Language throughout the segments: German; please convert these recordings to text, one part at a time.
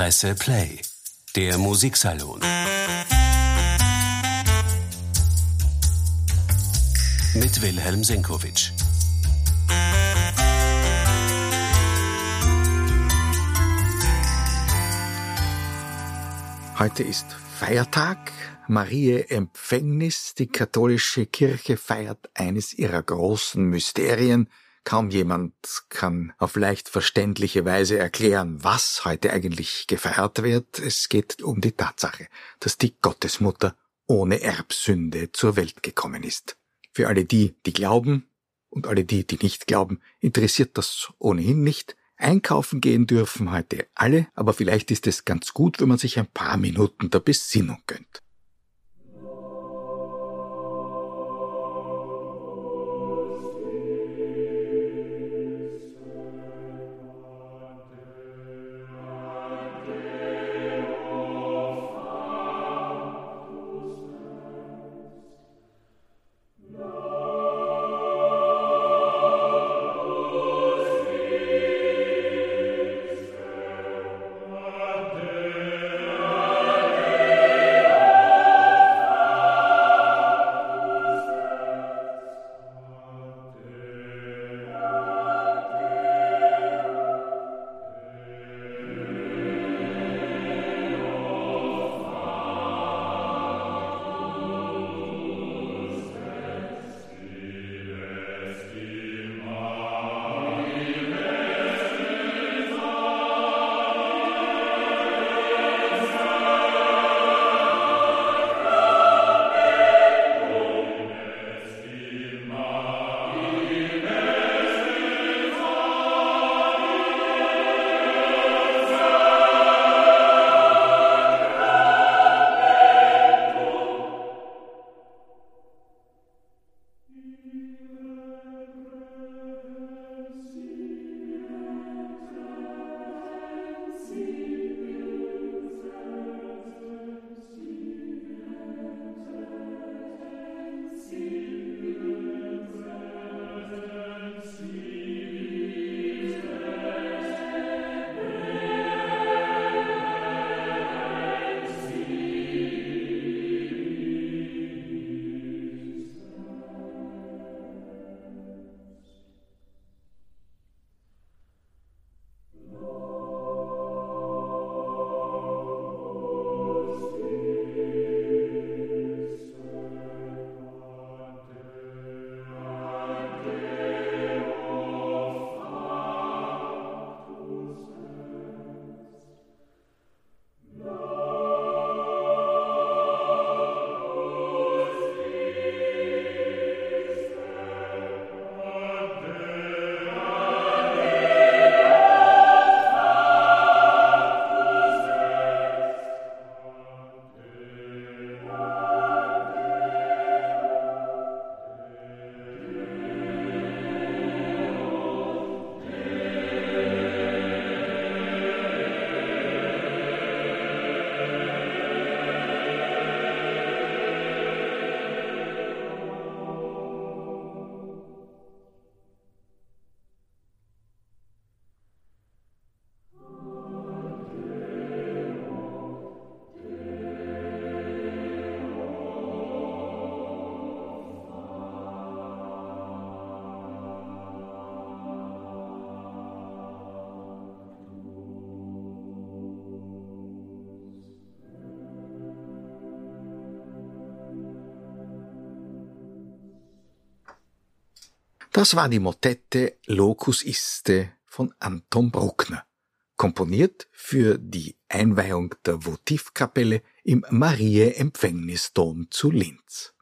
Presse Play, der Musiksalon. Mit Wilhelm Senkowitsch. Heute ist Feiertag, Marie Empfängnis. Die katholische Kirche feiert eines ihrer großen Mysterien. Kaum jemand kann auf leicht verständliche Weise erklären, was heute eigentlich gefeiert wird. Es geht um die Tatsache, dass die Gottesmutter ohne Erbsünde zur Welt gekommen ist. Für alle die, die glauben und alle die, die nicht glauben, interessiert das ohnehin nicht. Einkaufen gehen dürfen heute alle, aber vielleicht ist es ganz gut, wenn man sich ein paar Minuten der Besinnung gönnt. Das war die Motette Locus Iste von Anton Bruckner, komponiert für die Einweihung der Votivkapelle im Marie-Empfängnisdom zu Linz.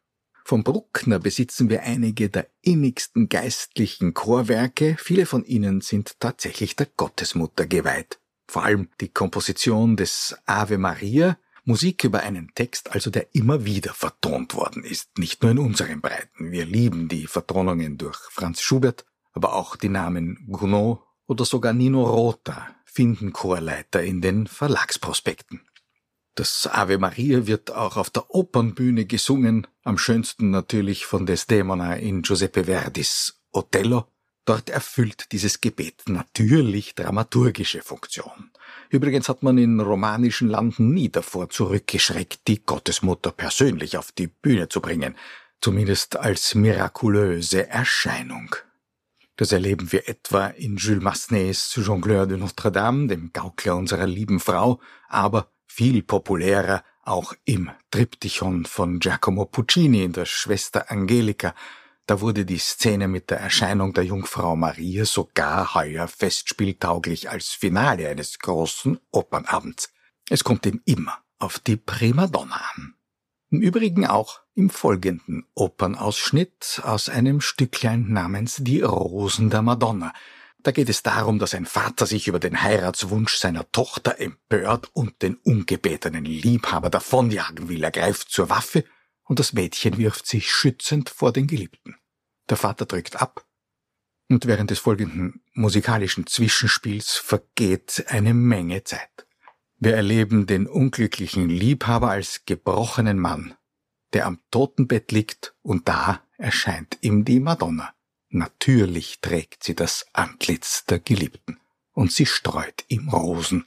Von Bruckner besitzen wir einige der innigsten geistlichen Chorwerke, viele von ihnen sind tatsächlich der Gottesmutter geweiht. Vor allem die Komposition des Ave Maria Musik über einen Text also, der immer wieder vertont worden ist, nicht nur in unseren Breiten. Wir lieben die Vertonungen durch Franz Schubert, aber auch die Namen Gounod oder sogar Nino Rota finden Chorleiter in den Verlagsprospekten. Das Ave Maria wird auch auf der Opernbühne gesungen, am schönsten natürlich von Desdemona in Giuseppe Verdis Othello. Dort erfüllt dieses Gebet natürlich dramaturgische Funktion. Übrigens hat man in romanischen Landen nie davor zurückgeschreckt, die Gottesmutter persönlich auf die Bühne zu bringen, zumindest als mirakulöse Erscheinung. Das erleben wir etwa in Jules Massenets Jongleur de Notre-Dame, dem Gaukler unserer lieben Frau, aber viel populärer auch im Triptychon von Giacomo Puccini in der Schwester Angelica, da wurde die Szene mit der Erscheinung der Jungfrau Maria sogar heuer festspieltauglich als Finale eines großen Opernabends. Es kommt ihm immer auf die Primadonna an. Im Übrigen auch im folgenden Opernausschnitt aus einem Stücklein namens Die Rosen der Madonna. Da geht es darum, dass ein Vater sich über den Heiratswunsch seiner Tochter empört und den ungebetenen Liebhaber davonjagen will. Er greift zur Waffe und das Mädchen wirft sich schützend vor den Geliebten. Der Vater drückt ab, und während des folgenden musikalischen Zwischenspiels vergeht eine Menge Zeit. Wir erleben den unglücklichen Liebhaber als gebrochenen Mann, der am Totenbett liegt, und da erscheint ihm die Madonna. Natürlich trägt sie das Antlitz der Geliebten, und sie streut ihm Rosen,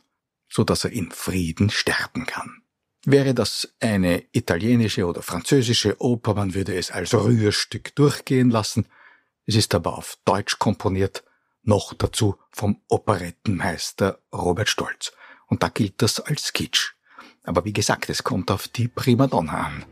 so dass er in Frieden sterben kann. Wäre das eine italienische oder französische Oper, man würde es als Rührstück durchgehen lassen. Es ist aber auf Deutsch komponiert, noch dazu vom Operettenmeister Robert Stolz. Und da gilt das als Kitsch. Aber wie gesagt, es kommt auf die Primadonna an.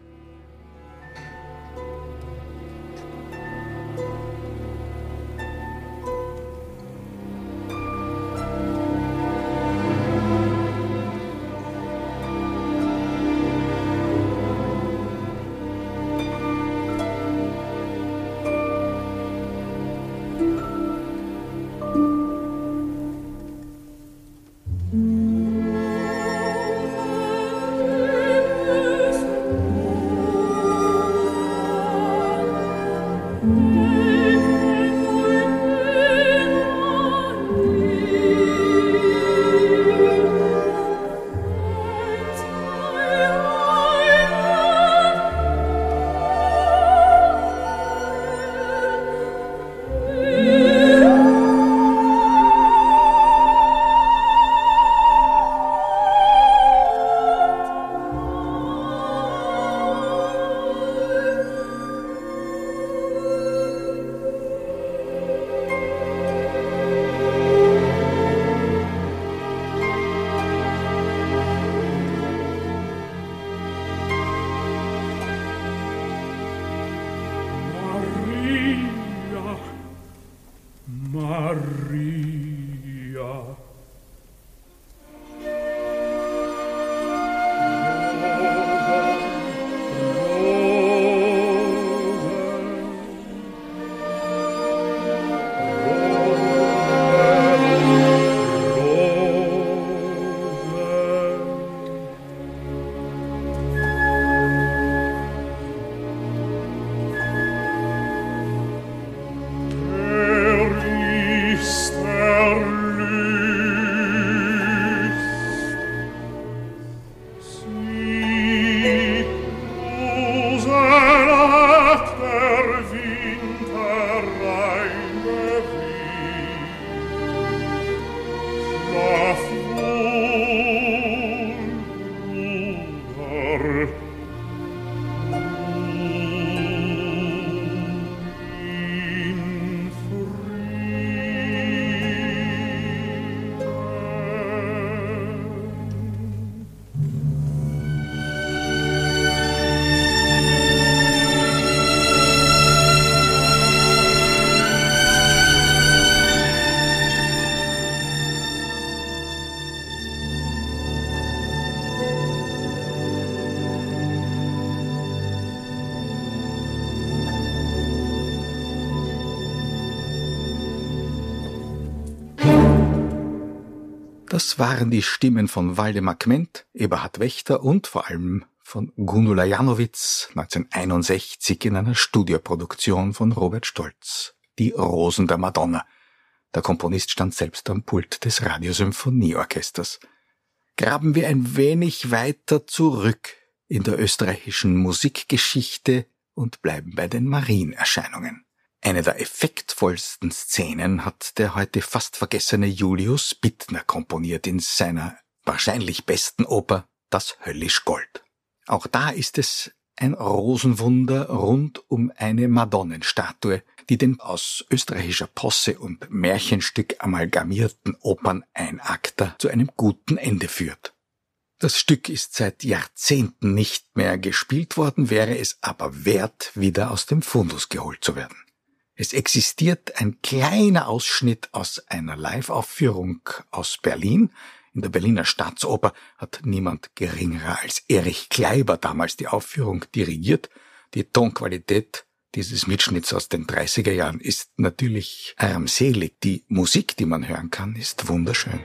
Maria. Das waren die Stimmen von Waldemar Kment, Eberhard Wächter und vor allem von Gundula Janowitz 1961 in einer Studioproduktion von Robert Stolz. Die Rosen der Madonna. Der Komponist stand selbst am Pult des Radiosymphonieorchesters. Graben wir ein wenig weiter zurück in der österreichischen Musikgeschichte und bleiben bei den Marienerscheinungen. Eine der effektvollsten Szenen hat der heute fast vergessene Julius Bittner komponiert in seiner wahrscheinlich besten Oper Das höllisch Gold. Auch da ist es ein Rosenwunder rund um eine Madonnenstatue, die den aus österreichischer Posse und Märchenstück amalgamierten Operneinakter zu einem guten Ende führt. Das Stück ist seit Jahrzehnten nicht mehr gespielt worden, wäre es aber wert, wieder aus dem Fundus geholt zu werden. Es existiert ein kleiner Ausschnitt aus einer Live-Aufführung aus Berlin. In der Berliner Staatsoper hat niemand geringerer als Erich Kleiber damals die Aufführung dirigiert. Die Tonqualität dieses Mitschnitts aus den 30er Jahren ist natürlich armselig. Die Musik, die man hören kann, ist wunderschön.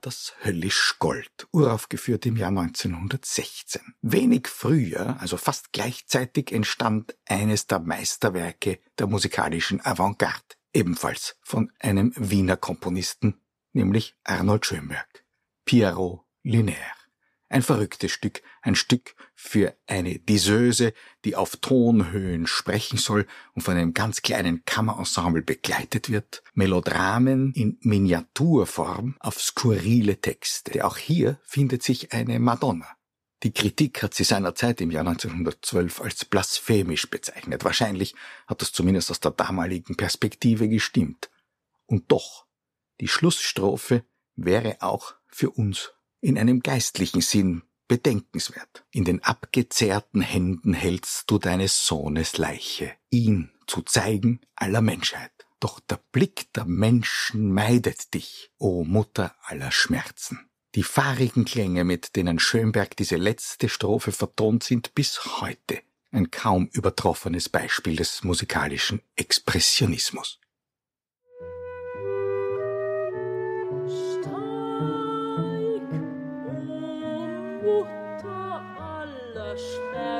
Das Höllisch Gold, uraufgeführt im Jahr 1916. Wenig früher, also fast gleichzeitig, entstand eines der Meisterwerke der musikalischen Avantgarde, ebenfalls von einem Wiener Komponisten, nämlich Arnold Schönberg. Pierrot Lunaire. Ein verrücktes Stück, ein Stück für eine Diseuse, die auf Tonhöhen sprechen soll und von einem ganz kleinen Kammerensemble begleitet wird. Melodramen in Miniaturform auf skurrile Texte. Auch hier findet sich eine Madonna. Die Kritik hat sie seinerzeit im Jahr 1912 als blasphemisch bezeichnet. Wahrscheinlich hat das zumindest aus der damaligen Perspektive gestimmt. Und doch, die Schlussstrophe wäre auch für uns in einem geistlichen Sinn bedenkenswert. In den abgezehrten Händen hältst du deines Sohnes Leiche, ihn zu zeigen aller Menschheit. Doch der Blick der Menschen meidet dich, o Mutter aller Schmerzen. Die fahrigen Klänge, mit denen Schönberg diese letzte Strophe vertont, sind bis heute ein kaum übertroffenes Beispiel des musikalischen Expressionismus. mutta alla stjärnor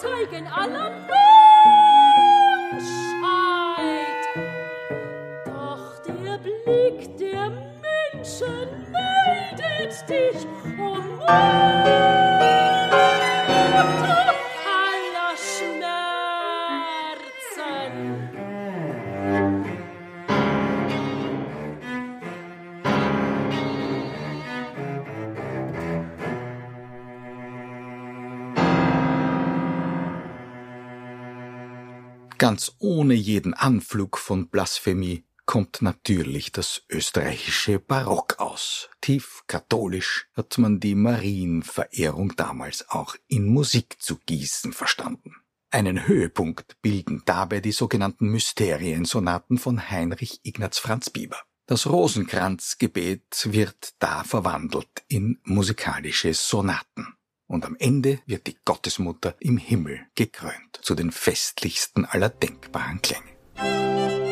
Zeugen aller Menschheit. Doch der Blick der Menschen neidet dich um. Ganz ohne jeden Anflug von Blasphemie kommt natürlich das österreichische Barock aus. Tief katholisch hat man die Marienverehrung damals auch in Musik zu gießen verstanden. Einen Höhepunkt bilden dabei die sogenannten Mysteriensonaten von Heinrich Ignaz Franz Bieber. Das Rosenkranzgebet wird da verwandelt in musikalische Sonaten und am Ende wird die Gottesmutter im Himmel gekrönt zu den festlichsten aller denkbaren Klänge.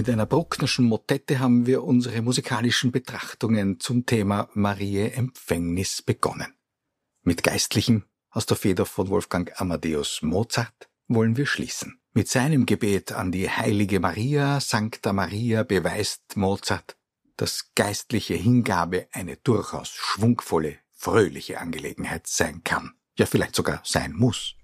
Mit einer Brucknerschen Motette haben wir unsere musikalischen Betrachtungen zum Thema Marie Empfängnis begonnen. Mit Geistlichem aus der Feder von Wolfgang Amadeus Mozart wollen wir schließen. Mit seinem Gebet an die heilige Maria, Sancta Maria, beweist Mozart, dass geistliche Hingabe eine durchaus schwungvolle, fröhliche Angelegenheit sein kann. Ja, vielleicht sogar sein muss.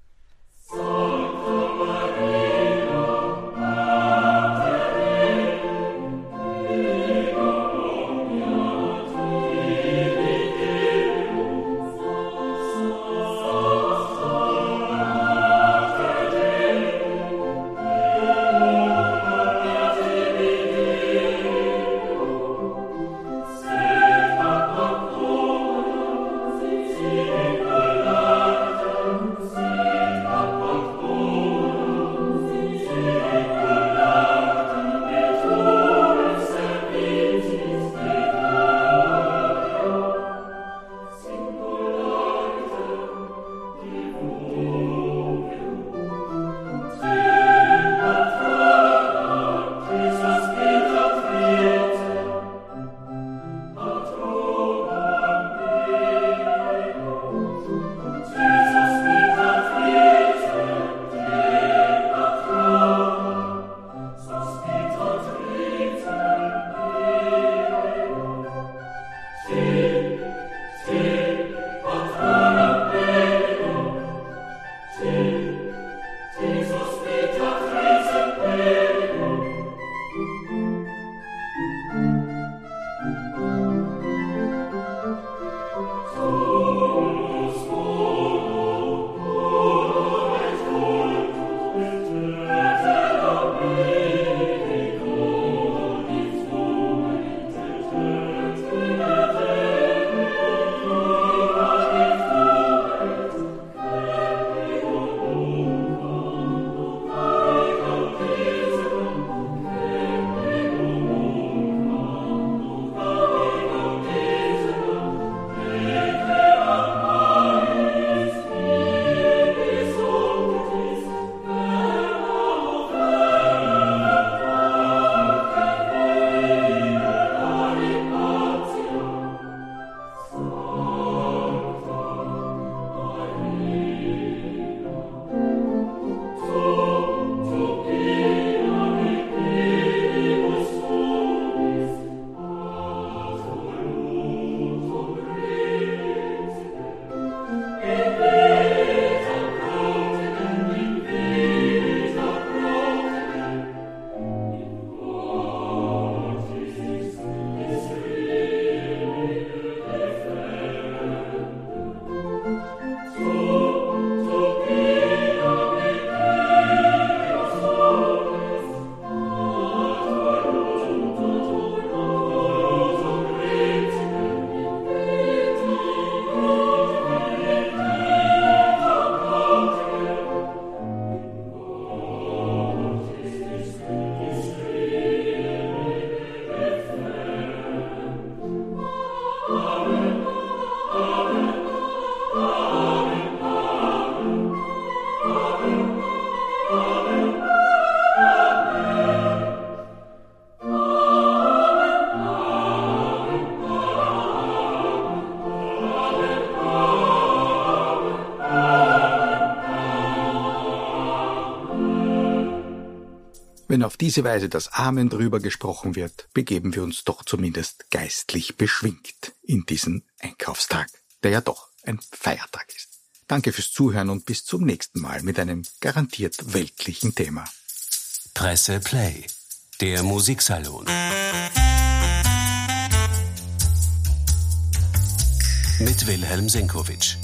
Wenn auf diese Weise das Amen drüber gesprochen wird, begeben wir uns doch zumindest geistlich beschwingt in diesen Einkaufstag, der ja doch ein Feiertag ist. Danke fürs Zuhören und bis zum nächsten Mal mit einem garantiert weltlichen Thema. Presse Play, der Musiksalon. Mit Wilhelm Senkowitsch.